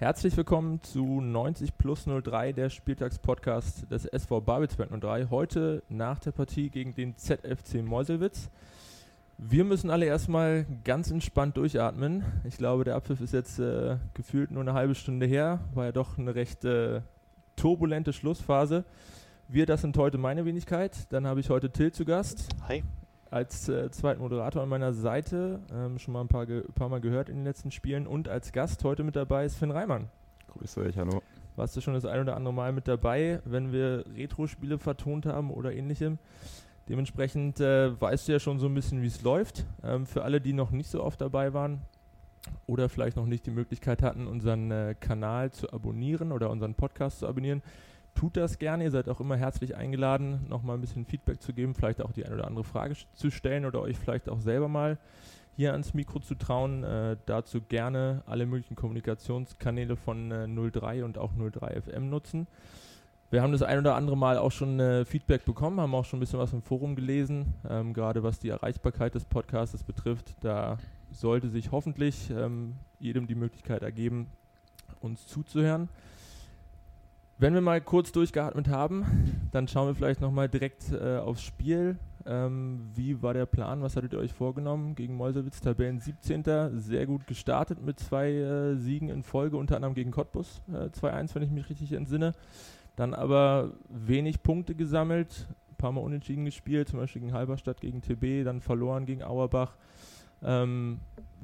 Herzlich willkommen zu 90 plus 03, der Spieltagspodcast des SV Babelsberg 03. Heute nach der Partie gegen den ZFC Meuselwitz. Wir müssen alle erstmal ganz entspannt durchatmen. Ich glaube, der Abpfiff ist jetzt äh, gefühlt nur eine halbe Stunde her. War ja doch eine recht äh, turbulente Schlussphase. Wir, das sind heute meine Wenigkeit. Dann habe ich heute Till zu Gast. Hi als äh, zweiten Moderator an meiner Seite, ähm, schon mal ein paar, paar, Mal gehört in den letzten Spielen. Und als Gast heute mit dabei ist Finn Reimann. Grüße euch, hallo. Warst du schon das ein oder andere Mal mit dabei, wenn wir Retro-Spiele vertont haben oder ähnlichem? Dementsprechend äh, weißt du ja schon so ein bisschen, wie es läuft. Ähm, für alle, die noch nicht so oft dabei waren oder vielleicht noch nicht die Möglichkeit hatten, unseren äh, Kanal zu abonnieren oder unseren Podcast zu abonnieren, tut das gerne. Ihr seid auch immer herzlich eingeladen, nochmal ein bisschen Feedback zu geben, vielleicht auch die eine oder andere Frage zu stellen oder euch vielleicht auch selber mal hier ans Mikro zu trauen. Äh, dazu gerne alle möglichen Kommunikationskanäle von äh, 03 und auch 03 FM nutzen. Wir haben das ein oder andere Mal auch schon äh, Feedback bekommen, haben auch schon ein bisschen was im Forum gelesen, ähm, gerade was die Erreichbarkeit des Podcasts betrifft. Da sollte sich hoffentlich ähm, jedem die Möglichkeit ergeben, uns zuzuhören. Wenn wir mal kurz durchgeatmet haben, dann schauen wir vielleicht nochmal direkt äh, aufs Spiel. Ähm, wie war der Plan? Was hattet ihr euch vorgenommen? Gegen Meuselwitz, Tabellen 17. Sehr gut gestartet mit zwei äh, Siegen in Folge, unter anderem gegen Cottbus äh, 2-1, wenn ich mich richtig entsinne. Dann aber wenig Punkte gesammelt, ein paar Mal unentschieden gespielt, zum Beispiel gegen Halberstadt, gegen TB, dann verloren gegen Auerbach. Ähm,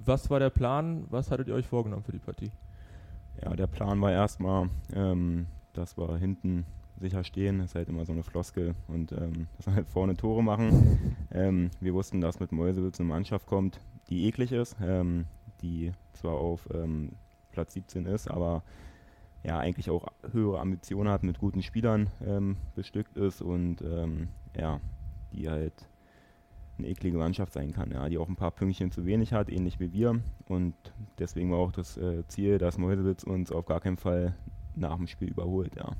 was war der Plan? Was hattet ihr euch vorgenommen für die Partie? Ja, der Plan war erstmal ähm, dass wir hinten sicher stehen. Das ist halt immer so eine Floskel und ähm, dass wir halt vorne Tore machen. ähm, wir wussten, dass mit Mäusewitz eine Mannschaft kommt, die eklig ist, ähm, die zwar auf ähm, Platz 17 ist, aber ja eigentlich auch höhere Ambitionen hat, mit guten Spielern ähm, bestückt ist und ähm, ja, die halt eine eklige Mannschaft sein kann, ja, die auch ein paar Pünktchen zu wenig hat, ähnlich wie wir. Und deswegen war auch das äh, Ziel, dass Mäusewitz uns auf gar keinen Fall nach dem Spiel überholt, ja.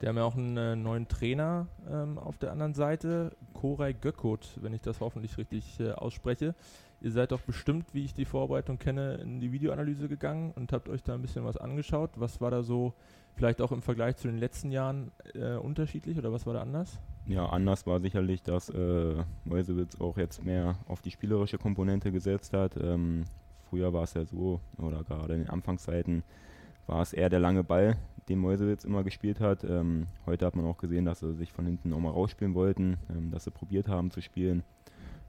Die haben ja auch einen äh, neuen Trainer ähm, auf der anderen Seite, Koray Göckot, wenn ich das hoffentlich richtig äh, ausspreche. Ihr seid doch bestimmt, wie ich die Vorbereitung kenne, in die Videoanalyse gegangen und habt euch da ein bisschen was angeschaut. Was war da so vielleicht auch im Vergleich zu den letzten Jahren äh, unterschiedlich oder was war da anders? Ja, anders war sicherlich, dass äh, Meusewitz auch jetzt mehr auf die spielerische Komponente gesetzt hat. Ähm, früher war es ja so, oder gerade in den Anfangszeiten, war es eher der lange Ball, den Meusewitz immer gespielt hat. Ähm, heute hat man auch gesehen, dass sie sich von hinten nochmal rausspielen wollten, ähm, dass sie probiert haben zu spielen.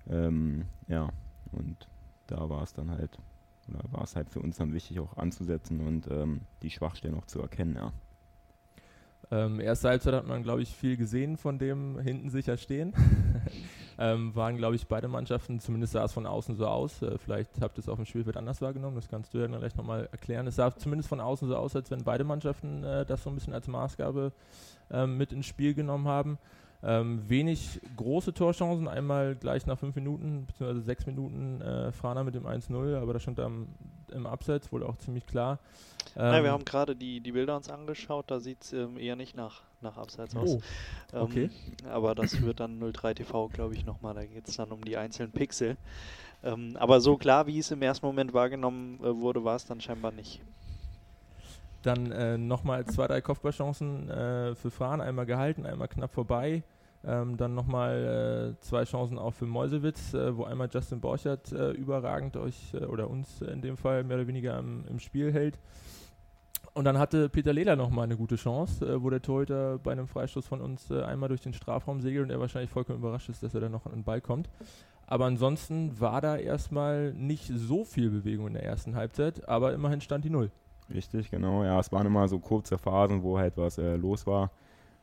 Ähm, ja, und da war es dann halt, oder war es halt für uns dann wichtig auch anzusetzen und ähm, die Schwachstellen auch zu erkennen, ja. Ähm, erste Halbzeit hat man, glaube ich, viel gesehen von dem hinten sicher stehen. ähm, waren, glaube ich, beide Mannschaften, zumindest sah es von außen so aus. Äh, vielleicht habt ihr es auf dem Spielfeld anders wahrgenommen, das kannst du ja gleich nochmal erklären. Es sah zumindest von außen so aus, als wenn beide Mannschaften äh, das so ein bisschen als Maßgabe äh, mit ins Spiel genommen haben. Ähm, wenig große Torchancen, einmal gleich nach fünf Minuten, beziehungsweise sechs Minuten äh, Frana mit dem 1-0, aber das stand am, im Abseits wohl auch ziemlich klar. Ähm, Nein, wir haben gerade die, die Bilder uns angeschaut, da sieht es ähm, eher nicht nach, nach Abseits aus. Oh, ähm, okay. aber das wird dann 03 TV, glaube ich, nochmal, da geht es dann um die einzelnen Pixel. Ähm, aber so klar, wie es im ersten Moment wahrgenommen äh, wurde, war es dann scheinbar nicht. Dann äh, nochmal zwei, drei Kopfballchancen äh, für Fran, einmal gehalten, einmal knapp vorbei. Ähm, dann nochmal äh, zwei Chancen auch für Mäusewitz, äh, wo einmal Justin Borchert äh, überragend euch äh, oder uns in dem Fall mehr oder weniger im, im Spiel hält. Und dann hatte Peter Lehler nochmal eine gute Chance, äh, wo der Torhüter bei einem Freistoß von uns äh, einmal durch den Strafraum segelt und er wahrscheinlich vollkommen überrascht ist, dass er dann noch an den Ball kommt. Aber ansonsten war da erstmal nicht so viel Bewegung in der ersten Halbzeit, aber immerhin stand die Null. Richtig, genau. Ja, es waren immer so kurze Phasen, wo halt was los war.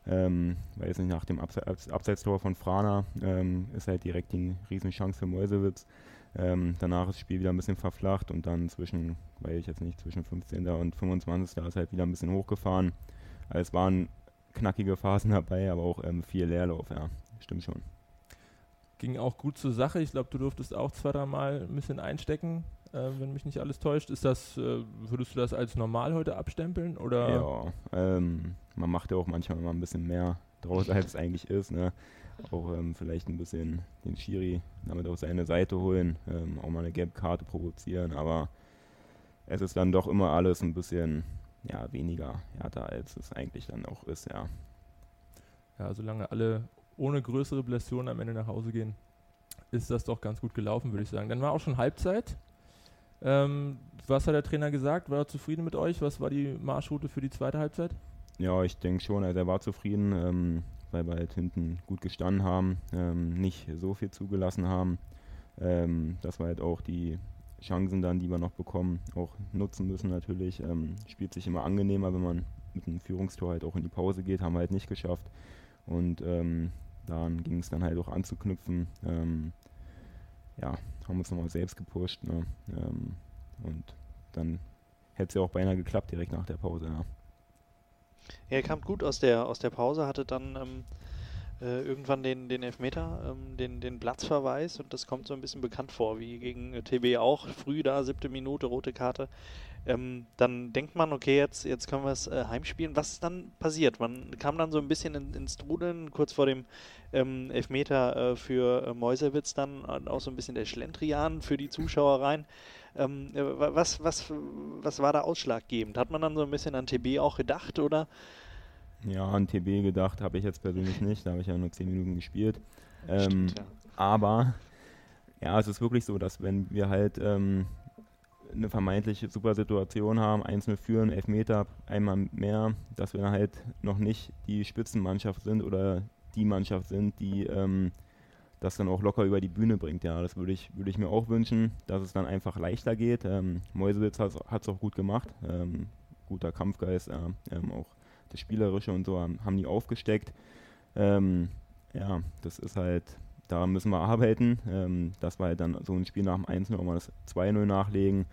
Ähm, weil nicht nach dem Abse Abseitstor von Frana ähm, ist halt direkt die Riesenchance für Meusewitz. Ähm, danach ist das Spiel wieder ein bisschen verflacht und dann zwischen, weil ich jetzt nicht, zwischen 15. und 25. ist halt wieder ein bisschen hochgefahren. Also es waren knackige Phasen dabei, aber auch ähm, viel Leerlauf, ja, stimmt schon. Ging auch gut zur Sache. Ich glaube, du durftest auch zwei, drei Mal ein bisschen einstecken äh, wenn mich nicht alles täuscht. Ist das, äh, würdest du das als normal heute abstempeln? Oder? Ja, ähm, man macht ja auch manchmal immer ein bisschen mehr draus, als es eigentlich ist. Ne? Auch ähm, vielleicht ein bisschen den Schiri damit auf seine Seite holen, ähm, auch mal eine gelbe Karte provozieren, aber es ist dann doch immer alles ein bisschen ja, weniger härter, als es eigentlich dann auch ist, ja. Ja, solange alle ohne größere Blessuren am Ende nach Hause gehen, ist das doch ganz gut gelaufen, würde ich sagen. Dann war auch schon Halbzeit. Ähm, was hat der Trainer gesagt? War er zufrieden mit euch? Was war die Marschroute für die zweite Halbzeit? Ja, ich denke schon, also er war zufrieden, ähm, weil wir halt hinten gut gestanden haben, ähm, nicht so viel zugelassen haben, ähm, dass wir halt auch die Chancen dann, die wir noch bekommen, auch nutzen müssen natürlich. Ähm, spielt sich immer angenehmer, wenn man mit einem Führungstor halt auch in die Pause geht, haben wir halt nicht geschafft. Und ähm, dann ging es dann halt auch anzuknüpfen. Ähm, ja, haben uns nochmal selbst gepusht. Ne? Ähm, und dann hätte es ja auch beinahe geklappt direkt nach der Pause. Ja. Ja, er kam gut aus der, aus der Pause, hatte dann ähm, äh, irgendwann den, den Elfmeter, ähm, den, den Platzverweis und das kommt so ein bisschen bekannt vor, wie gegen äh, TB auch, früh da, siebte Minute, rote Karte. Ähm, dann denkt man, okay, jetzt, jetzt können wir es äh, heimspielen. Was ist dann passiert? Man kam dann so ein bisschen in, ins Trudeln, kurz vor dem ähm, Elfmeter äh, für äh, Meuselwitz dann auch so ein bisschen der Schlendrian für die Zuschauer rein. Ähm, äh, was, was, was war da ausschlaggebend? Hat man dann so ein bisschen an TB auch gedacht oder? Ja, an TB gedacht habe ich jetzt persönlich nicht, da habe ich ja nur 10 Minuten gespielt. Ähm, Stimmt, ja. Aber ja, es ist wirklich so, dass wenn wir halt ähm, eine vermeintliche super Situation haben, einzelne führen, Elfmeter, einmal mehr, dass wir halt noch nicht die Spitzenmannschaft sind oder die Mannschaft sind, die ähm, das dann auch locker über die Bühne bringt. Ja, das würde ich, würd ich mir auch wünschen, dass es dann einfach leichter geht. Ähm, Mäusewitz hat es auch gut gemacht. Ähm, guter Kampfgeist, äh, ähm, auch das Spielerische und so haben, haben die aufgesteckt. Ähm, ja, das ist halt, daran müssen wir arbeiten, ähm, dass wir halt dann so ein Spiel nach dem 1-0 auch mal das 2-0 nachlegen.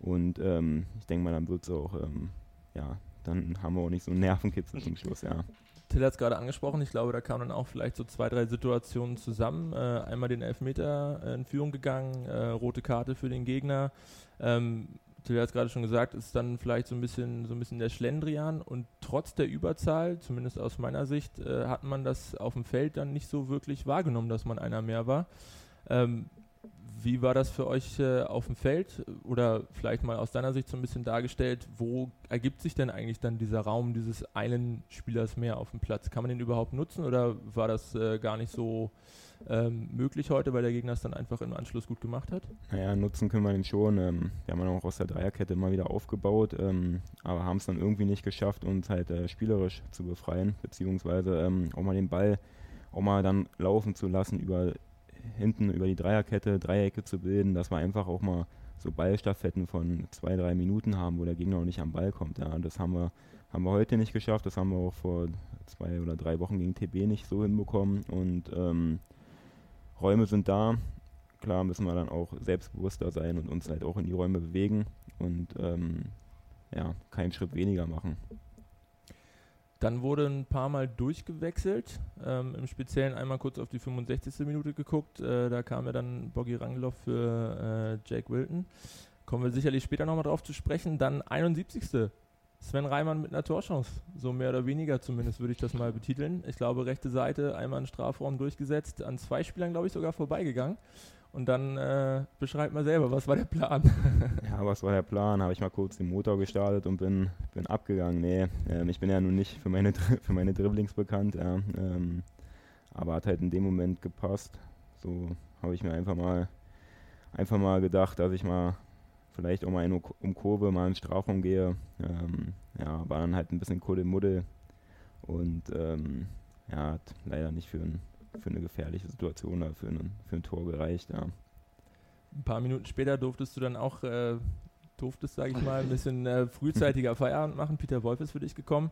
Und ähm, ich denke mal, dann wird es auch, ähm, ja, dann haben wir auch nicht so einen Nervenkitzel zum Schluss, ja. Till hat es gerade angesprochen, ich glaube, da kamen dann auch vielleicht so zwei, drei Situationen zusammen. Äh, einmal den Elfmeter äh, in Führung gegangen, äh, rote Karte für den Gegner. Ähm, Till hat es gerade schon gesagt, ist dann vielleicht so ein bisschen so ein bisschen der Schlendrian und trotz der Überzahl, zumindest aus meiner Sicht, äh, hat man das auf dem Feld dann nicht so wirklich wahrgenommen, dass man einer mehr war. Ähm, wie war das für euch äh, auf dem Feld oder vielleicht mal aus deiner Sicht so ein bisschen dargestellt, wo ergibt sich denn eigentlich dann dieser Raum dieses einen Spielers mehr auf dem Platz? Kann man den überhaupt nutzen oder war das äh, gar nicht so ähm, möglich heute, weil der Gegner es dann einfach im Anschluss gut gemacht hat? Naja, nutzen können wir den schon. Ähm, wir haben ihn auch aus der Dreierkette immer wieder aufgebaut, ähm, aber haben es dann irgendwie nicht geschafft, uns halt äh, spielerisch zu befreien, beziehungsweise ähm, auch mal den Ball auch mal dann laufen zu lassen über hinten über die Dreierkette Dreiecke zu bilden, dass wir einfach auch mal so Ballstaffetten von zwei, drei Minuten haben, wo der Gegner noch nicht am Ball kommt. Ja, das haben wir, haben wir heute nicht geschafft, das haben wir auch vor zwei oder drei Wochen gegen TB nicht so hinbekommen und ähm, Räume sind da. Klar müssen wir dann auch selbstbewusster sein und uns halt auch in die Räume bewegen und ähm, ja, keinen Schritt weniger machen. Dann wurde ein paar Mal durchgewechselt. Ähm, Im Speziellen einmal kurz auf die 65. Minute geguckt. Äh, da kam ja dann Boggy Rangeloff für äh, Jake Wilton. Kommen wir sicherlich später nochmal drauf zu sprechen. Dann 71. Sven Reimann mit einer Torchance. So mehr oder weniger zumindest würde ich das mal betiteln. Ich glaube, rechte Seite einmal einen Strafraum durchgesetzt, an zwei Spielern, glaube ich, sogar vorbeigegangen. Und dann äh, beschreib mal selber, was war der Plan? ja, was war der Plan? Habe ich mal kurz den Motor gestartet und bin, bin abgegangen. Nee, ähm, ich bin ja nun nicht für meine, für meine Dribblings bekannt. Ja, ähm, aber hat halt in dem Moment gepasst. So habe ich mir einfach mal, einfach mal gedacht, dass ich mal vielleicht auch mal in um Kurve mal den Strafraum gehe. Ähm, ja, war dann halt ein bisschen Kuddelmuddel und ähm, ja, hat leider nicht für ein für eine gefährliche Situation oder für, einen, für ein Tor gereicht. Ja. Ein paar Minuten später durftest du dann auch, äh, durftest, sage ich mal, ein bisschen äh, frühzeitiger Feierabend machen. Peter Wolf ist für dich gekommen.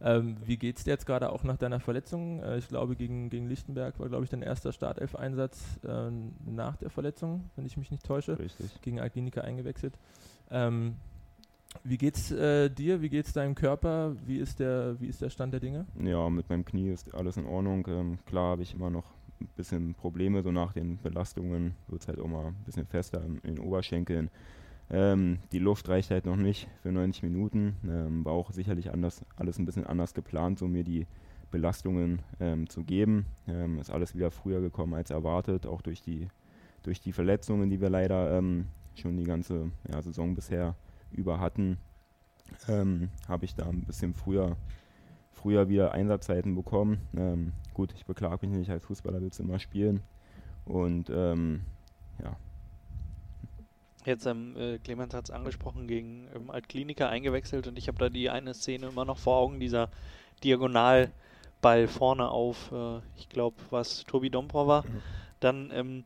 Ähm, wie geht es dir jetzt gerade auch nach deiner Verletzung? Äh, ich glaube, gegen, gegen Lichtenberg war, glaube ich, dein erster Startelf-Einsatz äh, nach der Verletzung, wenn ich mich nicht täusche. Richtig. Gegen Agdinika eingewechselt. Ähm, wie geht's äh, dir? Wie geht's deinem Körper? Wie ist der, wie ist der Stand der Dinge? Ja, mit meinem Knie ist alles in Ordnung. Ähm, klar habe ich immer noch ein bisschen Probleme, so nach den Belastungen wird es halt auch mal ein bisschen fester in den Oberschenkeln. Ähm, die Luft reicht halt noch nicht für 90 Minuten. Ähm, war auch sicherlich anders, alles ein bisschen anders geplant, so mir die Belastungen ähm, zu geben. Ähm, ist alles wieder früher gekommen als erwartet, auch durch die, durch die Verletzungen, die wir leider ähm, schon die ganze ja, Saison bisher über hatten, ähm, habe ich da ein bisschen früher, früher wieder Einsatzzeiten bekommen. Gut, ich beklage mich nicht, als Fußballer willst du immer spielen. Und ja. Jetzt, ähm, äh, Clemens hat es angesprochen, gegen ähm, Altkliniker eingewechselt und ich habe da die eine Szene immer noch vor Augen, dieser Diagonalball vorne auf, äh, ich glaube, was Tobi Dombrova. Mhm. Dann ähm,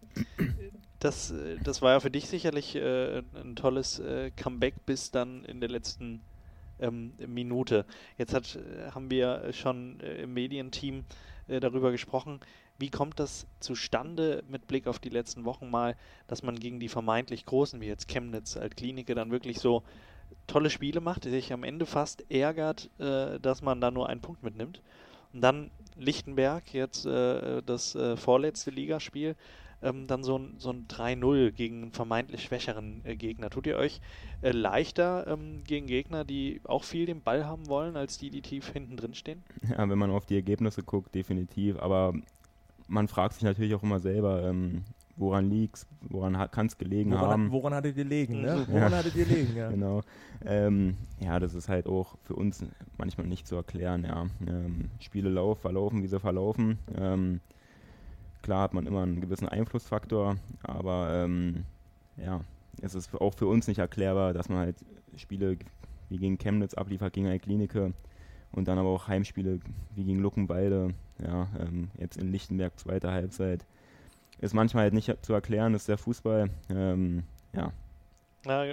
das, äh, das war ja für dich sicherlich äh, ein tolles äh, Comeback bis dann in der letzten ähm, Minute. Jetzt hat, äh, haben wir schon äh, im Medienteam äh, darüber gesprochen, wie kommt das zustande mit Blick auf die letzten Wochen mal, dass man gegen die vermeintlich Großen, wie jetzt Chemnitz, Altklinike, dann wirklich so tolle Spiele macht, sich am Ende fast ärgert, dass man da nur einen Punkt mitnimmt. Und dann Lichtenberg, jetzt das vorletzte Ligaspiel, ähm, dann so ein, so ein 3-0 gegen einen vermeintlich schwächeren äh, Gegner. Tut ihr euch äh, leichter ähm, gegen Gegner, die auch viel den Ball haben wollen, als die, die tief hinten drin stehen? Ja, wenn man auf die Ergebnisse guckt, definitiv. Aber man fragt sich natürlich auch immer selber, ähm, woran liegt woran kann es gelegen woran, haben. Woran hattet ihr liegen, ne? Woran ja. hattet ihr liegen, ja. Genau. Ähm, ja, das ist halt auch für uns manchmal nicht zu erklären, ja. Ähm, Spiele lauf, verlaufen, wie sie verlaufen. Ähm, Klar hat man immer einen gewissen Einflussfaktor, aber ähm, ja, es ist auch für uns nicht erklärbar, dass man halt Spiele wie gegen Chemnitz abliefert, gegen Klinike und dann aber auch Heimspiele wie gegen Luckenwalde, ja, ähm, jetzt in Lichtenberg zweite Halbzeit. Ist manchmal halt nicht zu erklären, ist der Fußball, ähm, ja, ja,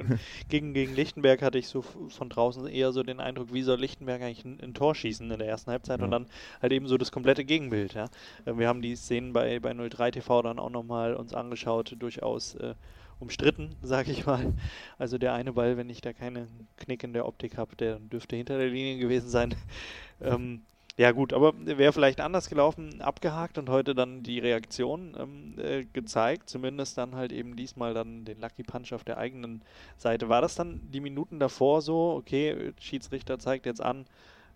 gegen, gegen Lichtenberg hatte ich so von draußen eher so den Eindruck, wie soll Lichtenberg eigentlich ein, ein Tor schießen in der ersten Halbzeit ja. und dann halt eben so das komplette Gegenbild. Ja. Äh, wir haben die Szenen bei, bei 03 TV dann auch nochmal uns angeschaut, durchaus äh, umstritten, sage ich mal. Also der eine Ball, wenn ich da keinen Knick in der Optik habe, der dürfte hinter der Linie gewesen sein. ähm, ja gut, aber wäre vielleicht anders gelaufen, abgehakt und heute dann die Reaktion ähm, äh, gezeigt, zumindest dann halt eben diesmal dann den Lucky Punch auf der eigenen Seite. War das dann die Minuten davor so, okay, Schiedsrichter zeigt jetzt an,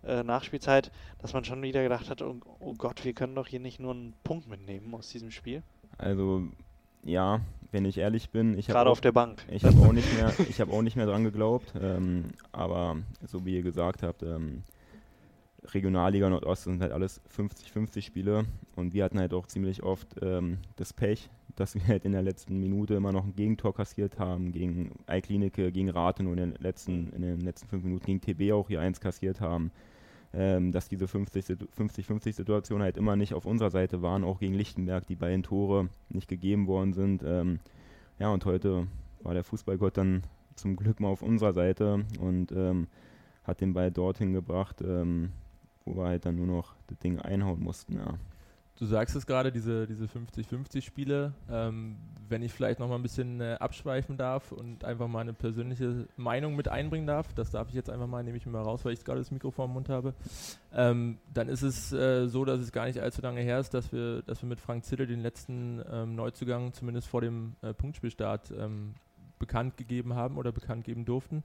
äh, Nachspielzeit, dass man schon wieder gedacht hat, oh, oh, Gott, wir können doch hier nicht nur einen Punkt mitnehmen aus diesem Spiel? Also ja, wenn ich ehrlich bin, ich gerade auf der Bank. Ich habe auch nicht mehr, ich habe auch nicht mehr dran geglaubt, ähm, aber so wie ihr gesagt habt, ähm, Regionalliga Nordost sind halt alles 50-50 Spiele und wir hatten halt auch ziemlich oft ähm, das Pech, dass wir halt in der letzten Minute immer noch ein Gegentor kassiert haben gegen Eiklinike, gegen Rathenow in den letzten, in den letzten fünf Minuten, gegen TB auch hier eins kassiert haben. Ähm, dass diese 50-50-Situation halt immer nicht auf unserer Seite waren, auch gegen Lichtenberg, die beiden Tore nicht gegeben worden sind. Ähm, ja, und heute war der Fußballgott dann zum Glück mal auf unserer Seite und ähm, hat den Ball dorthin gebracht, ähm, wo wir halt dann nur noch das Ding einhauen mussten, ja. Du sagst es gerade, diese, diese 50-50-Spiele. Ähm, wenn ich vielleicht noch mal ein bisschen äh, abschweifen darf und einfach mal eine persönliche Meinung mit einbringen darf, das darf ich jetzt einfach mal, nehme ich mir mal raus, weil ich gerade das Mikrofon im Mund habe, ähm, dann ist es äh, so, dass es gar nicht allzu lange her ist, dass wir, dass wir mit Frank Zittel den letzten ähm, Neuzugang zumindest vor dem äh, Punktspielstart ähm, bekannt gegeben haben oder bekannt geben durften.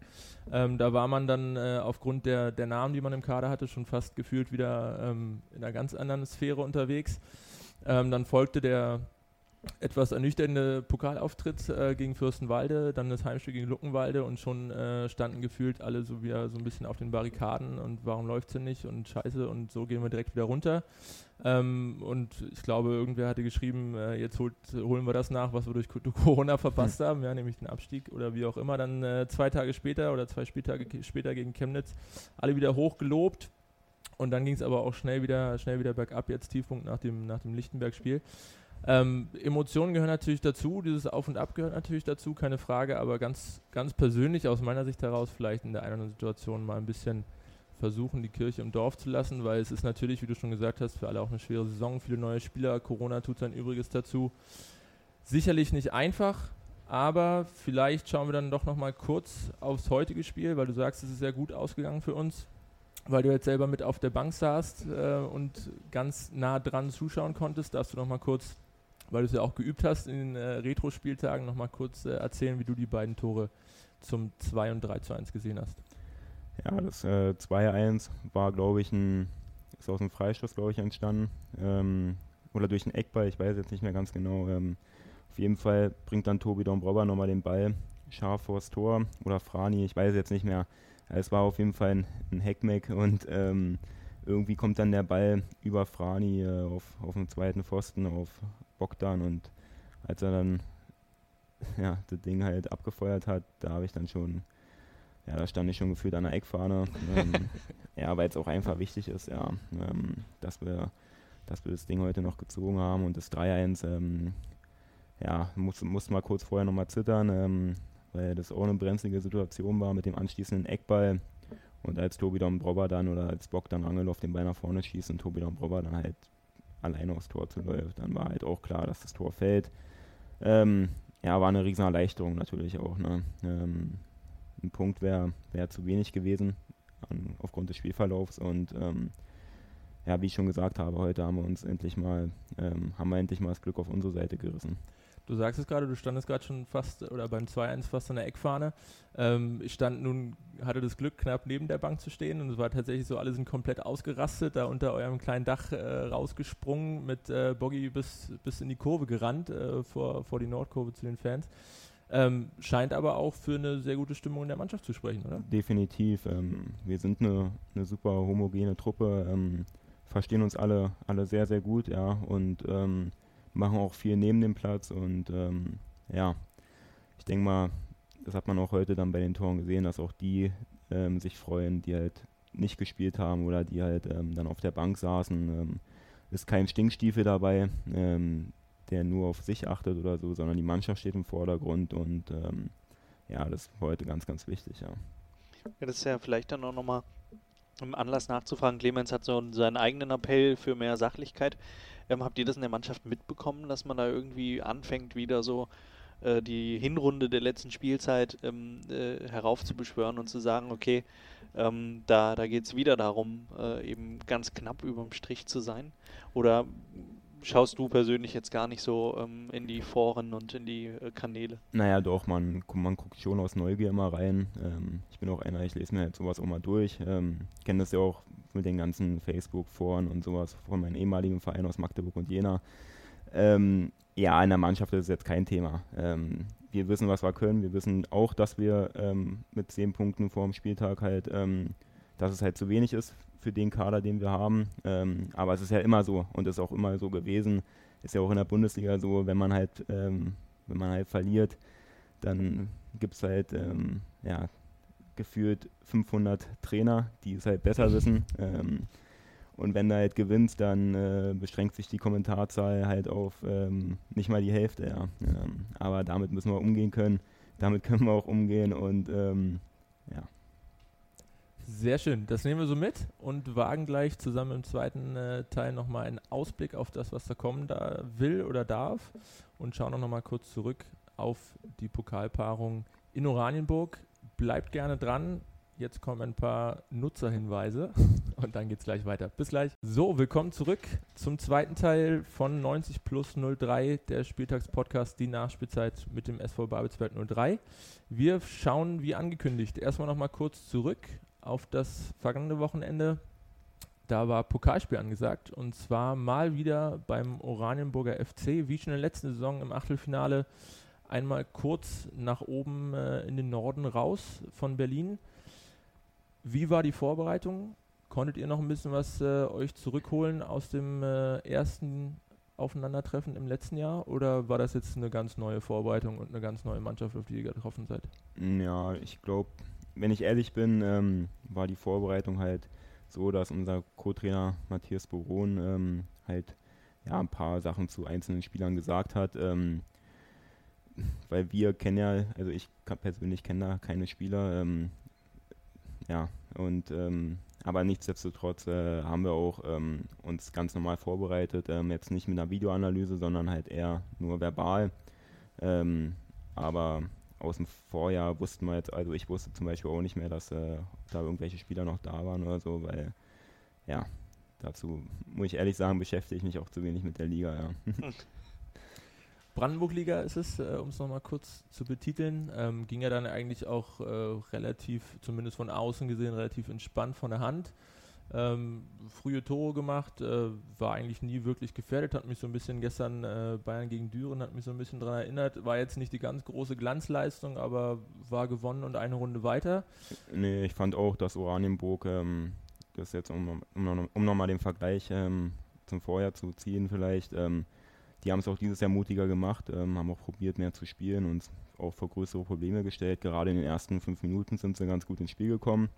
Ähm, da war man dann äh, aufgrund der, der Namen, die man im Kader hatte, schon fast gefühlt wieder ähm, in einer ganz anderen Sphäre unterwegs. Ähm, dann folgte der etwas ernüchternde Pokalauftritt äh, gegen Fürstenwalde, dann das Heimspiel gegen Luckenwalde und schon äh, standen gefühlt alle so wieder so ein bisschen auf den Barrikaden und warum läuft es denn nicht und scheiße und so gehen wir direkt wieder runter. Ähm, und ich glaube, irgendwer hatte geschrieben, äh, jetzt holt, holen wir das nach, was wir durch Corona verpasst hm. haben, ja, nämlich den Abstieg oder wie auch immer. Dann äh, zwei Tage später oder zwei Spieltage später gegen Chemnitz alle wieder hochgelobt. Und dann ging es aber auch schnell wieder, schnell wieder bergab, jetzt Tiefpunkt nach dem, nach dem Lichtenberg-Spiel. Ähm, Emotionen gehören natürlich dazu, dieses Auf und Ab gehört natürlich dazu, keine Frage, aber ganz, ganz persönlich aus meiner Sicht heraus vielleicht in der einen oder anderen Situation mal ein bisschen versuchen, die Kirche im Dorf zu lassen, weil es ist natürlich, wie du schon gesagt hast, für alle auch eine schwere Saison, viele neue Spieler, Corona tut sein Übriges dazu. Sicherlich nicht einfach, aber vielleicht schauen wir dann doch nochmal kurz aufs heutige Spiel, weil du sagst, es ist sehr gut ausgegangen für uns, weil du jetzt selber mit auf der Bank saßt äh, und ganz nah dran zuschauen konntest, darfst du nochmal kurz weil du es ja auch geübt hast in den äh, Retro-Spieltagen, nochmal kurz äh, erzählen, wie du die beiden Tore zum 2 und 3 zu 1 gesehen hast. Ja, das äh, 2-1 war, glaube ich, ein, ist aus dem Freistoß, glaube ich, entstanden. Ähm, oder durch einen Eckball, ich weiß jetzt nicht mehr ganz genau. Ähm, auf jeden Fall bringt dann Tobi Dombrobber nochmal den Ball scharf vors Tor oder Frani, ich weiß jetzt nicht mehr. Es war auf jeden Fall ein, ein Heckmeck und ähm, irgendwie kommt dann der Ball über Frani äh, auf, auf den zweiten Pfosten auf Bogdan und als er dann ja, das Ding halt abgefeuert hat, da habe ich dann schon, ja, da stand ich schon gefühlt an der Eckfahne. ähm, ja, weil es auch einfach wichtig ist, ja, ähm, dass wir dass wir das Ding heute noch gezogen haben und das 3-1, ähm, ja, musste muss mal kurz vorher nochmal zittern, ähm, weil das auch eine brenzlige Situation war mit dem anschließenden Eckball. Und als Tobi Dombrobber dann oder als Bock dann Rangelow den Ball nach vorne schießt und Tobi Dombrobber dann halt alleine aufs Tor zu läuft, dann war halt auch klar, dass das Tor fällt. Ähm, ja, war eine riesen Erleichterung natürlich auch. Ne? Ähm, ein Punkt wäre wär zu wenig gewesen an, aufgrund des Spielverlaufs und ähm, ja, wie ich schon gesagt habe, heute haben wir uns endlich mal, ähm, haben wir endlich mal das Glück auf unsere Seite gerissen. Du sagst es gerade, du standest gerade schon fast oder beim 2-1 fast an der Eckfahne. Ähm, ich stand nun, hatte das Glück, knapp neben der Bank zu stehen und es war tatsächlich so, alle sind komplett ausgerastet, da unter eurem kleinen Dach äh, rausgesprungen, mit äh, Boggy bis, bis in die Kurve gerannt, äh, vor, vor die Nordkurve zu den Fans. Ähm, scheint aber auch für eine sehr gute Stimmung in der Mannschaft zu sprechen, oder? Definitiv. Ähm, wir sind eine, eine super homogene Truppe, ähm, verstehen uns alle, alle sehr, sehr gut, ja, und ähm, machen auch viel neben dem Platz und ähm, ja, ich denke mal, das hat man auch heute dann bei den Toren gesehen, dass auch die ähm, sich freuen, die halt nicht gespielt haben oder die halt ähm, dann auf der Bank saßen. Ähm, ist kein Stinkstiefel dabei, ähm, der nur auf sich achtet oder so, sondern die Mannschaft steht im Vordergrund und ähm, ja, das ist heute ganz, ganz wichtig, ja. Ja, das ist ja vielleicht dann auch nochmal im Anlass nachzufragen. Clemens hat so seinen eigenen Appell für mehr Sachlichkeit. Ähm, habt ihr das in der Mannschaft mitbekommen, dass man da irgendwie anfängt, wieder so äh, die Hinrunde der letzten Spielzeit ähm, äh, heraufzubeschwören und zu sagen, okay, ähm, da, da geht es wieder darum, äh, eben ganz knapp über dem Strich zu sein? Oder schaust du persönlich jetzt gar nicht so ähm, in die Foren und in die äh, Kanäle? Naja, doch, man, man guckt schon aus Neugier immer rein. Ähm, ich bin auch einer, ich lese mir halt sowas auch mal durch. Ähm, kenne das ja auch mit den ganzen Facebook-Foren und sowas von meinem ehemaligen Verein aus Magdeburg und Jena. Ähm, ja, in der Mannschaft ist es jetzt kein Thema. Ähm, wir wissen, was wir können. Wir wissen auch, dass wir ähm, mit zehn Punkten vor dem Spieltag halt, ähm, dass es halt zu wenig ist für den Kader, den wir haben. Ähm, aber es ist ja immer so und ist auch immer so gewesen. Ist ja auch in der Bundesliga so, wenn man halt, ähm, wenn man halt verliert, dann gibt es halt ähm, ja, gefühlt 500 Trainer, die es halt besser wissen. Ähm, und wenn du halt gewinnst, dann äh, beschränkt sich die Kommentarzahl halt auf ähm, nicht mal die Hälfte. Ja. Ähm, aber damit müssen wir umgehen können. Damit können wir auch umgehen und ja. Sehr schön, das nehmen wir so mit und wagen gleich zusammen im zweiten äh, Teil nochmal einen Ausblick auf das, was da kommen da will oder darf und schauen auch nochmal kurz zurück auf die Pokalpaarung in Oranienburg. Bleibt gerne dran, jetzt kommen ein paar Nutzerhinweise und dann geht es gleich weiter. Bis gleich. So, willkommen zurück zum zweiten Teil von 90 plus 03, der Spieltagspodcast, die Nachspielzeit mit dem SV Babelsberg 03. Wir schauen, wie angekündigt, erstmal nochmal kurz zurück auf das vergangene Wochenende. Da war Pokalspiel angesagt und zwar mal wieder beim Oranienburger FC, wie schon in der letzten Saison im Achtelfinale, einmal kurz nach oben äh, in den Norden raus von Berlin. Wie war die Vorbereitung? Konntet ihr noch ein bisschen was äh, euch zurückholen aus dem äh, ersten Aufeinandertreffen im letzten Jahr? Oder war das jetzt eine ganz neue Vorbereitung und eine ganz neue Mannschaft, auf die ihr getroffen seid? Ja, ich glaube, wenn ich ehrlich bin, ähm, war die Vorbereitung halt so, dass unser Co-Trainer Matthias Boron ähm, halt ja, ein paar Sachen zu einzelnen Spielern gesagt hat. Ähm, weil wir kennen ja, also ich persönlich kenne da keine Spieler. Ähm, ja, und ähm, aber nichtsdestotrotz äh, haben wir auch ähm, uns ganz normal vorbereitet. jetzt nicht mit einer Videoanalyse, sondern halt eher nur verbal. aber aus dem Vorjahr wussten wir jetzt, also ich wusste zum Beispiel auch nicht mehr, dass äh, da irgendwelche Spieler noch da waren oder so, weil ja, dazu muss ich ehrlich sagen, beschäftige ich mich auch zu wenig mit der Liga, ja. Brandenburg-Liga ist es, äh, um es nochmal kurz zu betiteln. Ähm, ging ja dann eigentlich auch äh, relativ, zumindest von außen gesehen, relativ entspannt von der Hand. Ähm, frühe Tore gemacht, äh, war eigentlich nie wirklich gefährdet, hat mich so ein bisschen gestern äh, Bayern gegen Düren, hat mich so ein bisschen daran erinnert, war jetzt nicht die ganz große Glanzleistung, aber war gewonnen und eine Runde weiter. Nee, ich fand auch, dass Oranienburg, ähm, das jetzt um, um, um nochmal den Vergleich ähm, zum Vorjahr zu ziehen vielleicht, ähm, die haben es auch dieses Jahr mutiger gemacht, ähm, haben auch probiert mehr zu spielen und auch vor größere Probleme gestellt. Gerade in den ersten fünf Minuten sind sie ganz gut ins Spiel gekommen.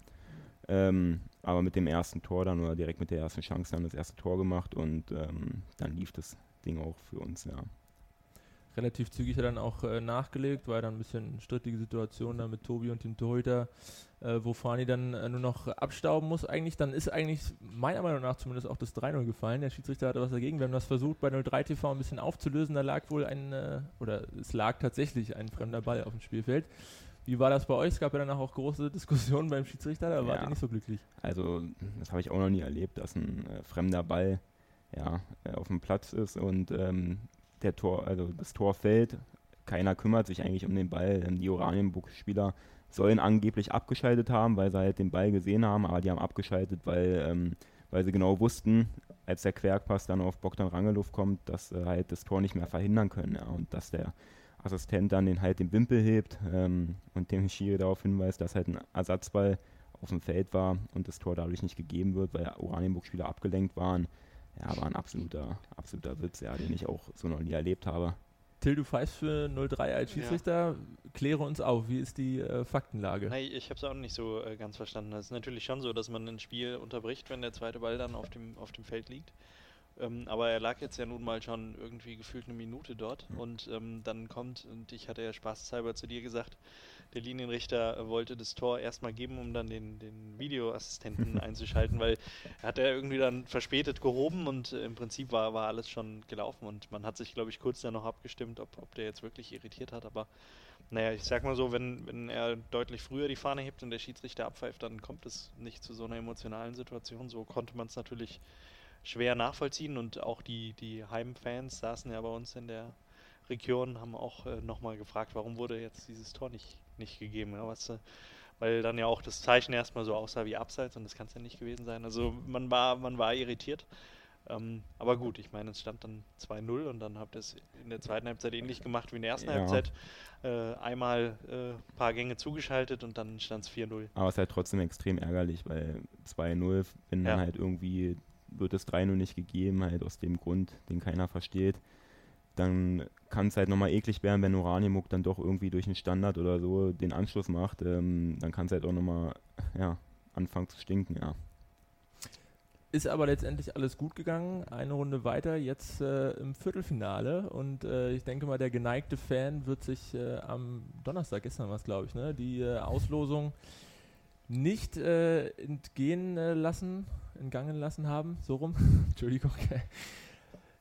Ähm, aber mit dem ersten Tor dann oder direkt mit der ersten Chance dann das erste Tor gemacht und ähm, dann lief das Ding auch für uns, ja. Relativ zügig dann auch äh, nachgelegt, war dann ein bisschen strittige Situation da mit Tobi und dem Torhüter, äh, wo Fani dann äh, nur noch abstauben muss. Eigentlich, dann ist eigentlich meiner Meinung nach zumindest auch das 3-0 gefallen. Der Schiedsrichter hatte was dagegen. Wir haben das versucht bei 03 TV ein bisschen aufzulösen. Da lag wohl ein, äh, oder es lag tatsächlich ein fremder Ball auf dem Spielfeld. Wie war das bei euch? Es gab ja danach auch große Diskussionen beim Schiedsrichter, da wart ihr nicht so glücklich. Also, das habe ich auch noch nie erlebt, dass ein äh, fremder Ball ja, äh, auf dem Platz ist und ähm, der Tor, also das Tor fällt. Keiner kümmert sich eigentlich um den Ball. Ähm, die Oranienburg-Spieler sollen angeblich abgeschaltet haben, weil sie halt den Ball gesehen haben, aber die haben abgeschaltet, weil, ähm, weil sie genau wussten, als der Querpass dann auf Bogdan Rangeluft kommt, dass äh, halt das Tor nicht mehr verhindern können ja, und dass der Assistent dann den halt den Wimpel hebt ähm, und dem Schiri darauf hinweist, dass halt ein Ersatzball auf dem Feld war und das Tor dadurch nicht gegeben wird, weil Oranienburg-Spieler abgelenkt waren. Ja, war ein absoluter, absoluter Witz, ja, den ich auch so noch nie erlebt habe. Till, du pfeifst für 03 als Schiedsrichter. Ja. Kläre uns auf, wie ist die äh, Faktenlage? Nein, ich habe es auch nicht so äh, ganz verstanden. Es ist natürlich schon so, dass man ein Spiel unterbricht, wenn der zweite Ball dann auf dem, auf dem Feld liegt. Ähm, aber er lag jetzt ja nun mal schon irgendwie gefühlt eine Minute dort mhm. und ähm, dann kommt, und ich hatte ja spaßhalber zu dir gesagt, der Linienrichter wollte das Tor erstmal geben, um dann den, den Videoassistenten einzuschalten, weil er hat er irgendwie dann verspätet gehoben und äh, im Prinzip war, war alles schon gelaufen und man hat sich, glaube ich, kurz dann noch abgestimmt, ob, ob der jetzt wirklich irritiert hat, aber naja, ich sag mal so, wenn, wenn er deutlich früher die Fahne hebt und der Schiedsrichter abpfeift, dann kommt es nicht zu so einer emotionalen Situation. So konnte man es natürlich schwer nachvollziehen und auch die, die Heimfans saßen ja bei uns in der Region, haben auch äh, nochmal gefragt, warum wurde jetzt dieses Tor nicht, nicht gegeben. Ja, was, äh, weil dann ja auch das Zeichen erstmal so aussah wie Abseits und das kann es ja nicht gewesen sein. Also man war, man war irritiert. Ähm, aber gut, ich meine, es stand dann 2-0 und dann habt ihr es in der zweiten Halbzeit ähnlich gemacht wie in der ersten ja. Halbzeit. Äh, einmal ein äh, paar Gänge zugeschaltet und dann stand es 4-0. Aber es ist halt trotzdem extrem ärgerlich, weil 2-0, wenn ja. dann halt irgendwie wird es 3-0 nicht gegeben, halt aus dem Grund, den keiner versteht. Dann kann es halt nochmal eklig werden, wenn Oranienburg dann doch irgendwie durch einen Standard oder so den Anschluss macht. Ähm, dann kann es halt auch nochmal ja, anfangen zu stinken, ja. Ist aber letztendlich alles gut gegangen. Eine Runde weiter, jetzt äh, im Viertelfinale. Und äh, ich denke mal, der geneigte Fan wird sich äh, am Donnerstag, gestern war es glaube ich, ne, die äh, Auslosung nicht äh, entgehen äh, lassen entgangen lassen haben. So rum. Entschuldigung.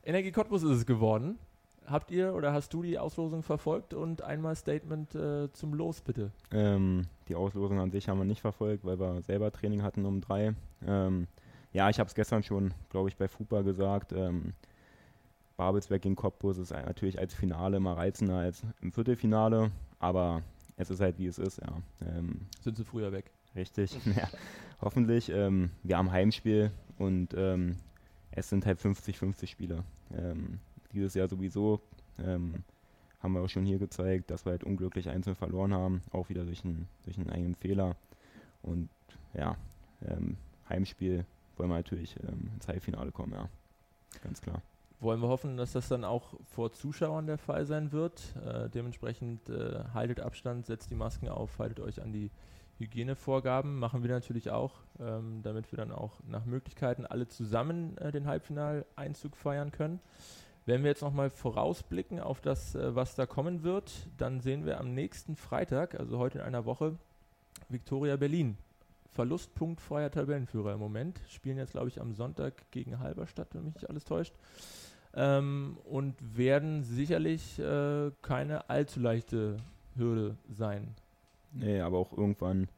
Energie Cottbus ist es geworden. Habt ihr oder hast du die Auslosung verfolgt und einmal Statement äh, zum Los, bitte? Ähm, die Auslosung an sich haben wir nicht verfolgt, weil wir selber Training hatten um drei. Ähm, ja, ich habe es gestern schon, glaube ich, bei FUPA gesagt. Ähm, Babelsberg gegen Cottbus ist natürlich als Finale mal reizender als im Viertelfinale, aber es ist halt wie es ist, ja. Ähm, Sind sie früher weg? Richtig, ja hoffentlich. Ähm, wir haben Heimspiel und ähm, es sind halt 50-50 Spieler. Ähm, dieses Jahr sowieso ähm, haben wir auch schon hier gezeigt, dass wir halt unglücklich einzeln verloren haben, auch wieder durch einen, durch einen eigenen Fehler. Und ja, ähm, Heimspiel wollen wir natürlich ähm, ins Halbfinale kommen, ja. Ganz klar. Wollen wir hoffen, dass das dann auch vor Zuschauern der Fall sein wird. Äh, dementsprechend äh, haltet Abstand, setzt die Masken auf, haltet euch an die Hygienevorgaben machen wir natürlich auch, ähm, damit wir dann auch nach Möglichkeiten alle zusammen äh, den Halbfinaleinzug feiern können. Wenn wir jetzt nochmal vorausblicken auf das, äh, was da kommen wird, dann sehen wir am nächsten Freitag, also heute in einer Woche, Viktoria Berlin. Verlustpunktfreier Tabellenführer im Moment. Spielen jetzt, glaube ich, am Sonntag gegen Halberstadt, wenn mich nicht alles täuscht. Ähm, und werden sicherlich äh, keine allzu leichte Hürde sein. Nee, aber auch irgendwann,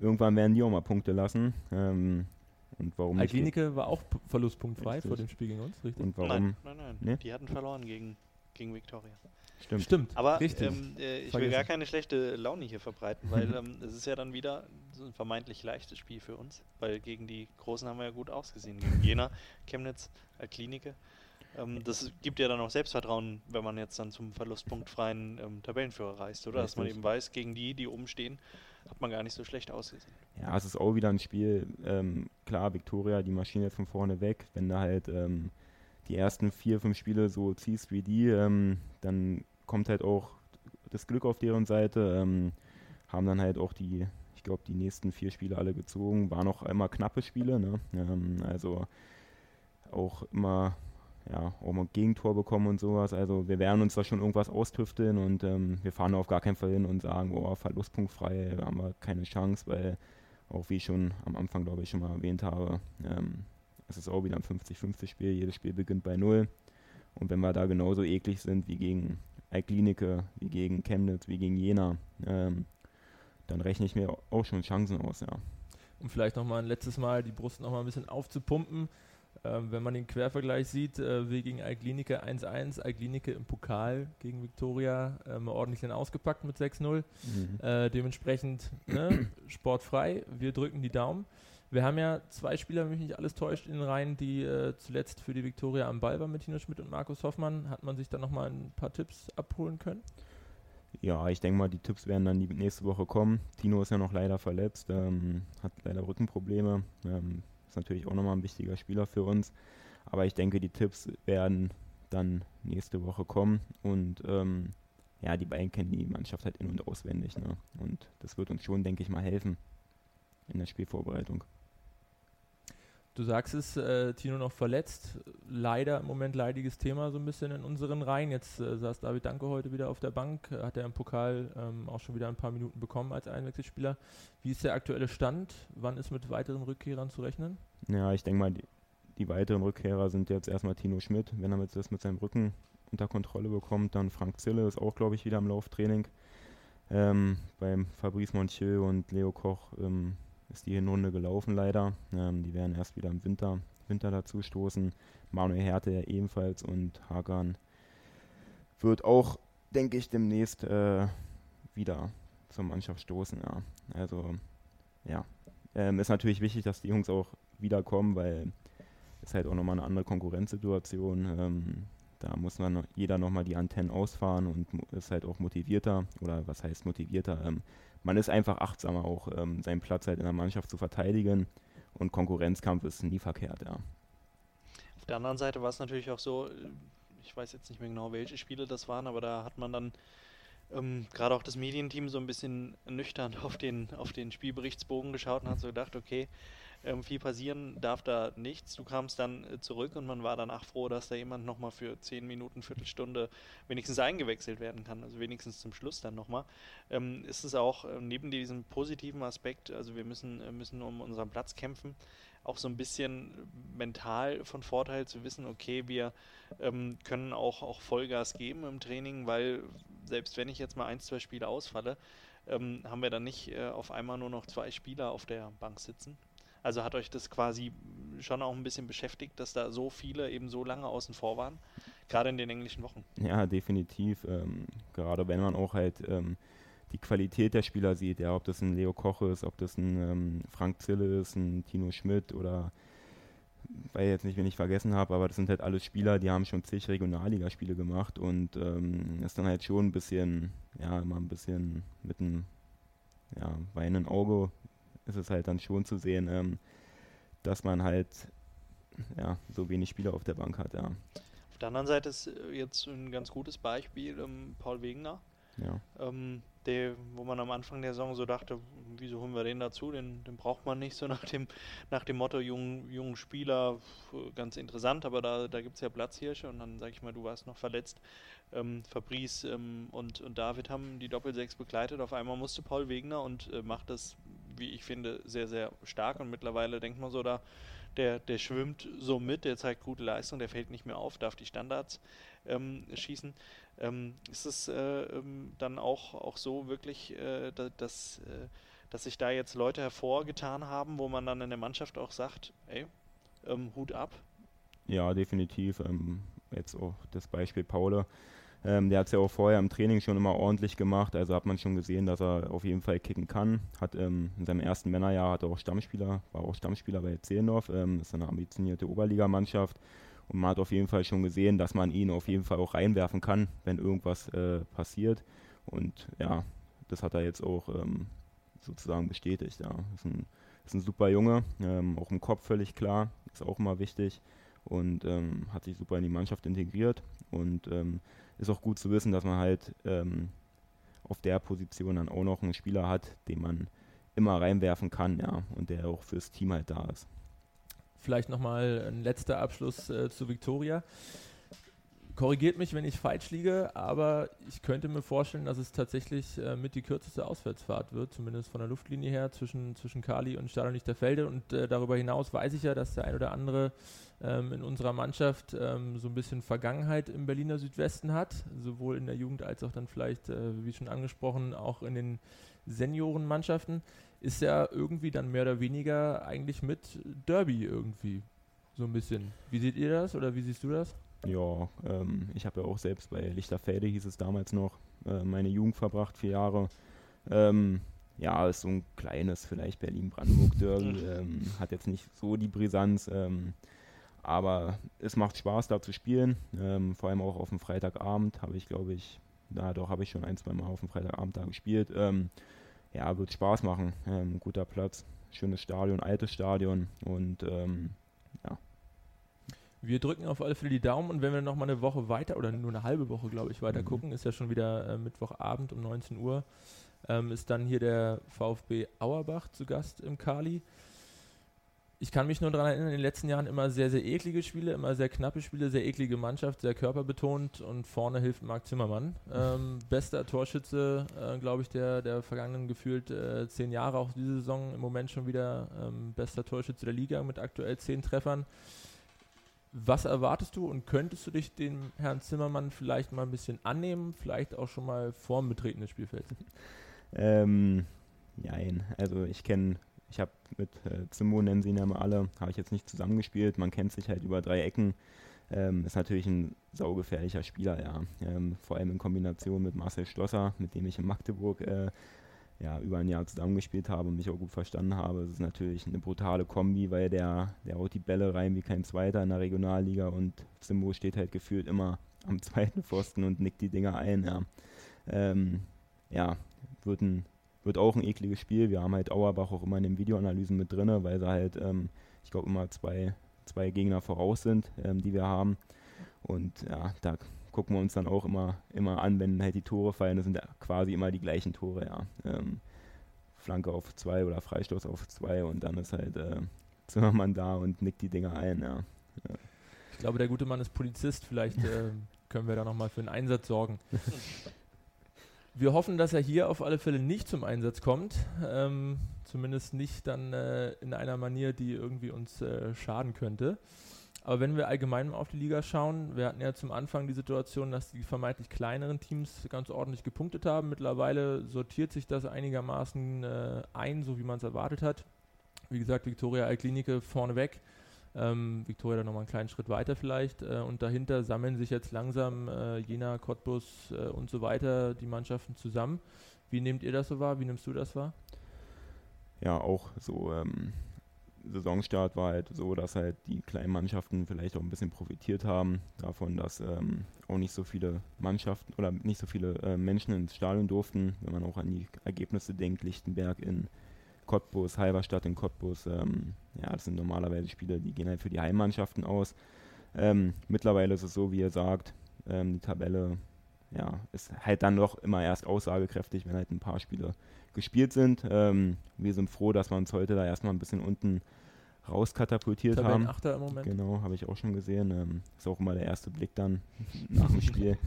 irgendwann werden die auch mal Punkte lassen. Ähm, und warum Alklinike war auch verlustpunktfrei richtig. vor dem Spiel gegen uns, richtig? Und warum? Nein, nein, nein. Nee? Die hatten verloren gegen, gegen Viktoria. Stimmt. Stimmt. Aber richtig. ähm, äh, ich will Vergessen. gar keine schlechte Laune hier verbreiten, weil ähm, es ist ja dann wieder so ein vermeintlich leichtes Spiel für uns, weil gegen die Großen haben wir ja gut ausgesehen. Gegen Jena, Chemnitz, äh, Klinike. Ähm, das gibt ja dann auch Selbstvertrauen, wenn man jetzt dann zum verlustpunktfreien ähm, Tabellenführer reist, oder? Dass man eben weiß, gegen die, die oben stehen, hat man gar nicht so schlecht ausgesehen. Ja, es ist auch wieder ein Spiel. Ähm, klar, Viktoria, die Maschine jetzt von vorne weg. Wenn du halt ähm, die ersten vier, fünf Spiele so ziehst wie die, ähm, dann kommt halt auch das Glück auf deren Seite. Ähm, haben dann halt auch die, ich glaube, die nächsten vier Spiele alle gezogen. Waren auch immer knappe Spiele. Ne? Ähm, also auch immer ja, auch mal ein Gegentor bekommen und sowas. Also wir werden uns da schon irgendwas austüfteln und ähm, wir fahren auf gar keinen Fall hin und sagen, oh, verlustpunktfrei, haben wir keine Chance, weil auch wie ich schon am Anfang, glaube ich, schon mal erwähnt habe, ähm, es ist auch wieder ein 50-50-Spiel, jedes Spiel beginnt bei Null. Und wenn wir da genauso eklig sind wie gegen Eiklinike, wie gegen Chemnitz, wie gegen Jena, ähm, dann rechne ich mir auch schon Chancen aus, ja. um vielleicht nochmal ein letztes Mal die Brust nochmal ein bisschen aufzupumpen. Ähm, wenn man den Quervergleich sieht, äh, wir gegen Alklinike 1-1, Alklinike im Pokal gegen Viktoria ähm, ordentlich dann ausgepackt mit 6-0. Mhm. Äh, dementsprechend ne, sportfrei, wir drücken die Daumen. Wir haben ja zwei Spieler, wenn mich nicht alles täuscht, in den Reihen, die äh, zuletzt für die Viktoria am Ball waren mit Tino Schmidt und Markus Hoffmann. Hat man sich da nochmal ein paar Tipps abholen können? Ja, ich denke mal, die Tipps werden dann die nächste Woche kommen. Tino ist ja noch leider verletzt, ähm, hat leider Rückenprobleme. Ähm, ist natürlich auch nochmal ein wichtiger Spieler für uns. Aber ich denke, die Tipps werden dann nächste Woche kommen. Und ähm, ja, die beiden kennen die Mannschaft halt in- und auswendig. Ne? Und das wird uns schon, denke ich mal, helfen in der Spielvorbereitung. Du sagst es, äh, Tino noch verletzt. Leider im Moment leidiges Thema so ein bisschen in unseren Reihen. Jetzt äh, saß David Danke heute wieder auf der Bank, äh, hat er im Pokal ähm, auch schon wieder ein paar Minuten bekommen als Einwechselspieler. Wie ist der aktuelle Stand? Wann ist mit weiteren Rückkehrern zu rechnen? Ja, ich denke mal, die, die weiteren Rückkehrer sind jetzt erstmal Tino Schmidt, wenn er mit, das mit seinem Rücken unter Kontrolle bekommt. Dann Frank Zille ist auch, glaube ich, wieder im Lauftraining. Ähm, beim Fabrice Montieu und Leo Koch ähm, ist die Hinrunde gelaufen leider. Ähm, die werden erst wieder im Winter, Winter dazu stoßen. Manuel Härte ebenfalls und Hagan wird auch, denke ich, demnächst äh, wieder zur Mannschaft stoßen. Ja. Also ja, ähm, ist natürlich wichtig, dass die Jungs auch wiederkommen, weil es halt auch nochmal eine andere Konkurrenzsituation. Ähm, da muss man jeder nochmal die Antennen ausfahren und ist halt auch motivierter. Oder was heißt motivierter? Ähm, man ist einfach achtsamer, auch ähm, seinen Platz halt in der Mannschaft zu verteidigen. Und Konkurrenzkampf ist nie verkehrt, ja. Auf der anderen Seite war es natürlich auch so, äh, ich weiß jetzt nicht mehr genau, welche Spiele das waren, aber da hat man dann ähm, gerade auch das Medienteam so ein bisschen nüchtern auf den, auf den Spielberichtsbogen geschaut und hat so gedacht, okay, viel passieren darf da nichts. Du kamst dann äh, zurück und man war danach froh, dass da jemand nochmal für 10 Minuten, Viertelstunde wenigstens eingewechselt werden kann, also wenigstens zum Schluss dann nochmal. Ähm, ist es auch äh, neben diesem positiven Aspekt, also wir müssen, äh, müssen um unseren Platz kämpfen, auch so ein bisschen mental von Vorteil zu wissen, okay, wir ähm, können auch, auch Vollgas geben im Training, weil selbst wenn ich jetzt mal ein, zwei Spiele ausfalle, ähm, haben wir dann nicht äh, auf einmal nur noch zwei Spieler auf der Bank sitzen. Also hat euch das quasi schon auch ein bisschen beschäftigt, dass da so viele eben so lange außen vor waren, gerade in den englischen Wochen. Ja, definitiv. Ähm, gerade wenn man auch halt ähm, die Qualität der Spieler sieht, ja, ob das ein Leo Koch ist, ob das ein ähm, Frank Zille ist, ein Tino Schmidt oder weil jetzt nicht, wen ich vergessen habe, aber das sind halt alles Spieler, die haben schon zig Regionalligaspiele gemacht und ähm, ist dann halt schon ein bisschen, ja, immer ein bisschen mit einem ja, weinenden Auge ist es halt dann schon zu sehen, ähm, dass man halt ja, so wenig Spieler auf der Bank hat, ja. Auf der anderen Seite ist äh, jetzt ein ganz gutes Beispiel ähm, Paul Wegener, ja. ähm, der, wo man am Anfang der Saison so dachte, wieso holen wir den dazu? Den, den braucht man nicht so nach dem, nach dem Motto, jungen, jungen Spieler, ganz interessant, aber da, da gibt es ja Platzhirsche und dann sag ich mal, du warst noch verletzt. Ähm, Fabrice ähm, und, und David haben die Doppelsechs begleitet. Auf einmal musste Paul Wegener und äh, macht das, wie ich finde, sehr, sehr stark und mittlerweile denkt man so da, der, der schwimmt so mit, der zeigt gute Leistung, der fällt nicht mehr auf, darf die Standards ähm, schießen. Ähm, ist es äh, ähm, dann auch, auch so wirklich, äh, da, dass, äh, dass sich da jetzt Leute hervorgetan haben, wo man dann in der Mannschaft auch sagt, ey, ähm, Hut ab? Ja, definitiv. Ähm, jetzt auch das Beispiel Paule. Ähm, der hat es ja auch vorher im Training schon immer ordentlich gemacht, also hat man schon gesehen, dass er auf jeden Fall kicken kann. Hat ähm, in seinem ersten Männerjahr hat er auch Stammspieler, war auch Stammspieler bei Zehlendorf, ähm, ist eine ambitionierte Oberligamannschaft. Und man hat auf jeden Fall schon gesehen, dass man ihn auf jeden Fall auch reinwerfen kann, wenn irgendwas äh, passiert. Und ja, das hat er jetzt auch ähm, sozusagen bestätigt. Ja. Ist, ein, ist ein super Junge, ähm, auch im Kopf völlig klar, ist auch immer wichtig und ähm, hat sich super in die Mannschaft integriert und ist auch gut zu wissen, dass man halt ähm, auf der Position dann auch noch einen Spieler hat, den man immer reinwerfen kann, ja, und der auch fürs Team halt da ist. Vielleicht nochmal ein letzter Abschluss äh, zu Victoria korrigiert mich, wenn ich falsch liege, aber ich könnte mir vorstellen, dass es tatsächlich äh, mit die kürzeste Auswärtsfahrt wird, zumindest von der Luftlinie her, zwischen, zwischen Kali und Stadion Lichterfelde. Und äh, darüber hinaus weiß ich ja, dass der ein oder andere ähm, in unserer Mannschaft ähm, so ein bisschen Vergangenheit im Berliner Südwesten hat, sowohl in der Jugend als auch dann vielleicht, äh, wie schon angesprochen, auch in den Seniorenmannschaften. Ist ja irgendwie dann mehr oder weniger eigentlich mit Derby irgendwie so ein bisschen. Wie seht ihr das oder wie siehst du das? Ja, ähm, ich habe ja auch selbst bei Lichterfelde, hieß es damals noch, äh, meine Jugend verbracht, vier Jahre. Ähm, ja, ist so ein kleines, vielleicht Berlin-Brandenburg-Derby, ähm, hat jetzt nicht so die Brisanz, ähm, aber es macht Spaß, da zu spielen. Ähm, vor allem auch auf dem Freitagabend habe ich, glaube ich, da doch habe ich schon ein, zwei Mal auf dem Freitagabend da gespielt. Ähm, ja, wird Spaß machen. guter Platz, schönes Stadion, altes Stadion und wir drücken auf alle Fälle die Daumen und wenn wir noch mal eine Woche weiter oder nur eine halbe Woche, glaube ich, weiter mhm. gucken, ist ja schon wieder äh, Mittwochabend um 19 Uhr, ähm, ist dann hier der VfB Auerbach zu Gast im Kali. Ich kann mich nur daran erinnern, in den letzten Jahren immer sehr, sehr eklige Spiele, immer sehr knappe Spiele, sehr eklige Mannschaft, sehr körperbetont und vorne hilft Marc Zimmermann. Ähm, bester Torschütze, äh, glaube ich, der, der vergangenen gefühlt äh, zehn Jahre, auch diese Saison im Moment schon wieder ähm, bester Torschütze der Liga mit aktuell zehn Treffern. Was erwartest du und könntest du dich dem Herrn Zimmermann vielleicht mal ein bisschen annehmen, vielleicht auch schon mal vorm Betreten des Spielfelds? Ähm, nein, also ich kenne, ich habe mit äh, Zimmo, nennen sie ihn ja mal alle, habe ich jetzt nicht zusammengespielt, man kennt sich halt über drei Ecken. Ähm, ist natürlich ein saugefährlicher Spieler, ja. Ähm, vor allem in Kombination mit Marcel Schlosser, mit dem ich in Magdeburg äh, ja, über ein Jahr zusammengespielt habe und mich auch gut verstanden habe. Es ist natürlich eine brutale Kombi, weil der, der haut die Bälle rein wie kein Zweiter in der Regionalliga und Zimbo steht halt gefühlt immer am zweiten Pfosten und nickt die Dinger ein. Ja, ähm, ja wird, ein, wird auch ein ekliges Spiel. Wir haben halt Auerbach auch immer in den Videoanalysen mit drin, weil sie halt, ähm, ich glaube, immer zwei, zwei Gegner voraus sind, ähm, die wir haben. Und ja, da gucken wir uns dann auch immer, immer an, wenn halt die Tore fallen. Das sind ja quasi immer die gleichen Tore, ja. Ähm, Flanke auf zwei oder Freistoß auf zwei und dann ist halt äh, Zimmermann da und nickt die Dinger ein, ja. ja. Ich glaube, der gute Mann ist Polizist. Vielleicht äh, können wir da nochmal für einen Einsatz sorgen. Wir hoffen, dass er hier auf alle Fälle nicht zum Einsatz kommt. Ähm, zumindest nicht dann äh, in einer Manier, die irgendwie uns äh, schaden könnte. Aber wenn wir allgemein auf die Liga schauen, wir hatten ja zum Anfang die Situation, dass die vermeintlich kleineren Teams ganz ordentlich gepunktet haben. Mittlerweile sortiert sich das einigermaßen äh, ein, so wie man es erwartet hat. Wie gesagt, Viktoria Alklinike vorneweg. Ähm, Viktoria dann nochmal einen kleinen Schritt weiter vielleicht. Äh, und dahinter sammeln sich jetzt langsam äh, Jena, Cottbus äh, und so weiter die Mannschaften zusammen. Wie nehmt ihr das so wahr? Wie nimmst du das wahr? Ja, auch so. Ähm Saisonstart war halt so, dass halt die kleinen Mannschaften vielleicht auch ein bisschen profitiert haben davon, dass ähm, auch nicht so viele Mannschaften oder nicht so viele äh, Menschen ins Stadion durften. Wenn man auch an die Ergebnisse denkt, Lichtenberg in Cottbus, Halberstadt in Cottbus, ähm, ja, das sind normalerweise Spiele, die gehen halt für die Heimmannschaften aus. Ähm, mittlerweile ist es so, wie ihr sagt, ähm, die Tabelle ja, ist halt dann doch immer erst aussagekräftig, wenn halt ein paar Spiele gespielt sind. Ähm, wir sind froh, dass wir uns heute da erstmal ein bisschen unten rauskatapultiert haben. Achter im Moment. Genau, habe ich auch schon gesehen. Ähm, ist auch immer der erste Blick dann nach dem Spiel,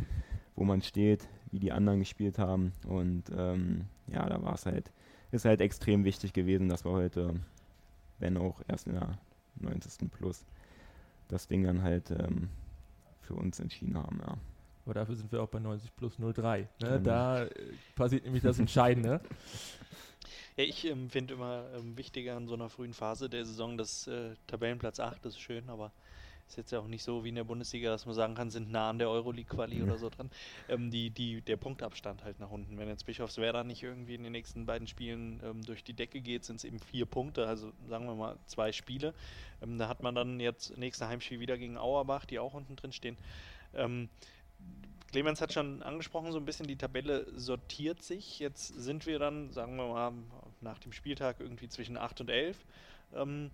wo man steht, wie die anderen gespielt haben. Und ähm, ja, da war es halt, ist halt extrem wichtig gewesen, dass wir heute, wenn auch erst in der 90. Plus, das Ding dann halt ähm, für uns entschieden haben. Ja. Aber dafür sind wir auch bei 90 plus 03. Ne? Genau. Da äh, passiert nämlich das Entscheidende. Ja, ich ähm, finde immer ähm, wichtiger in so einer frühen Phase der Saison, dass äh, Tabellenplatz 8 ist schön, aber ist jetzt ja auch nicht so wie in der Bundesliga, dass man sagen kann, sind nah an der Euroleague-Quali Ja. oder so dran. Ähm, die, die, der Punktabstand halt nach unten. Wenn jetzt Bischofswerda nicht irgendwie in den nächsten beiden Spielen ähm, durch die Decke geht, sind es eben vier Punkte, also sagen wir mal zwei Spiele. Ähm, da hat man dann jetzt nächste Heimspiel wieder gegen Auerbach, die auch unten drin stehen. Clemens hat schon angesprochen, so ein bisschen die Tabelle sortiert sich. Jetzt sind wir dann, sagen wir mal, nach dem Spieltag irgendwie zwischen 8 und 11. Ähm,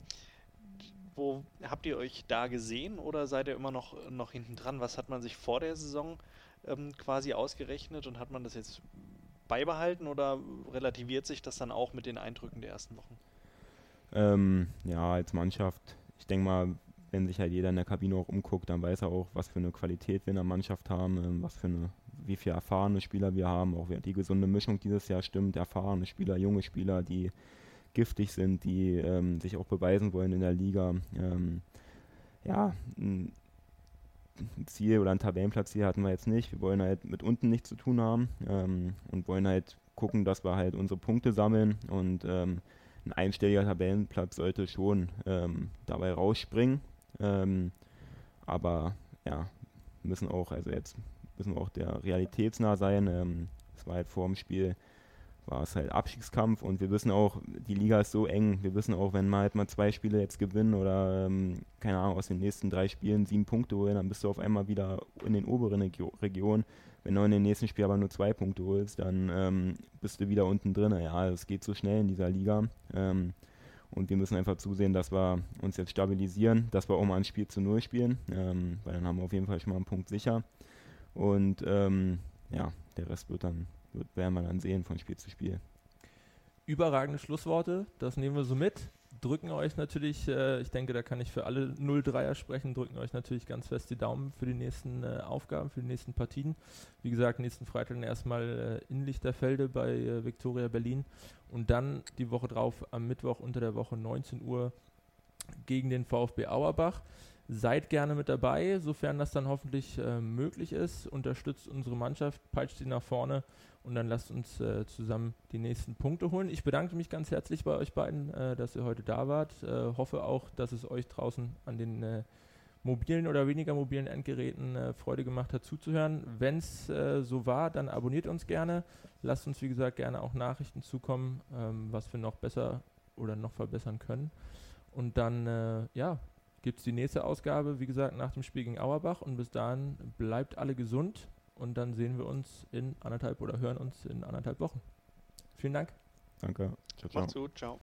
wo habt ihr euch da gesehen oder seid ihr immer noch, noch hinten dran? Was hat man sich vor der Saison ähm, quasi ausgerechnet und hat man das jetzt beibehalten oder relativiert sich das dann auch mit den Eindrücken der ersten Wochen? Ähm, ja, als Mannschaft, ich denke mal, wenn sich halt jeder in der Kabine auch umguckt, dann weiß er auch, was für eine Qualität wir in der Mannschaft haben, ähm, was für eine, wie viele erfahrene Spieler wir haben, auch die gesunde Mischung dieses Jahr stimmt, erfahrene Spieler, junge Spieler, die giftig sind, die ähm, sich auch beweisen wollen in der Liga. Ähm, ja, ein Ziel oder ein Tabellenplatziel hatten wir jetzt nicht. Wir wollen halt mit unten nichts zu tun haben ähm, und wollen halt gucken, dass wir halt unsere Punkte sammeln und ähm, ein einstelliger Tabellenplatz sollte schon ähm, dabei rausspringen. Ähm, aber ja, müssen auch, also jetzt müssen wir auch der realitätsnah sein. Ähm, war halt vor dem Spiel, war es halt Abstiegskampf und wir wissen auch, die Liga ist so eng. Wir wissen auch, wenn wir halt mal zwei Spiele jetzt gewinnen oder ähm, keine Ahnung, aus den nächsten drei Spielen sieben Punkte holen, dann bist du auf einmal wieder in den oberen Regio Regionen. Wenn du in den nächsten Spiel aber nur zwei Punkte holst, dann ähm, bist du wieder unten drin. Ja, es geht so schnell in dieser Liga. Ähm, und wir müssen einfach zusehen, dass wir uns jetzt stabilisieren, dass wir auch mal ein Spiel zu Null spielen, ähm, weil dann haben wir auf jeden Fall schon mal einen Punkt sicher. Und ähm, ja, der Rest wird dann, wird, werden wir dann sehen von Spiel zu Spiel. Überragende Schlussworte, das nehmen wir so mit. Drücken euch natürlich, äh, ich denke, da kann ich für alle 0-3er sprechen, drücken euch natürlich ganz fest die Daumen für die nächsten äh, Aufgaben, für die nächsten Partien. Wie gesagt, nächsten Freitag erstmal äh, in Lichterfelde bei äh, Viktoria Berlin und dann die Woche drauf am Mittwoch unter der Woche 19 Uhr gegen den VfB Auerbach. Seid gerne mit dabei, sofern das dann hoffentlich äh, möglich ist. Unterstützt unsere Mannschaft, peitscht sie nach vorne und dann lasst uns äh, zusammen die nächsten Punkte holen. Ich bedanke mich ganz herzlich bei euch beiden, äh, dass ihr heute da wart. Äh, hoffe auch, dass es euch draußen an den äh, mobilen oder weniger mobilen Endgeräten äh, Freude gemacht hat zuzuhören. Wenn es äh, so war, dann abonniert uns gerne. Lasst uns, wie gesagt, gerne auch Nachrichten zukommen, ähm, was wir noch besser oder noch verbessern können. Und dann, ja, gibt es die nächste Ausgabe, wie gesagt, nach dem Spiel gegen Auerbach. Und bis dahin bleibt alle gesund. Und dann sehen wir uns in anderthalb oder hören uns in anderthalb Wochen. Vielen Dank. Danke. Ciao, ciao. Macht's gut, ciao.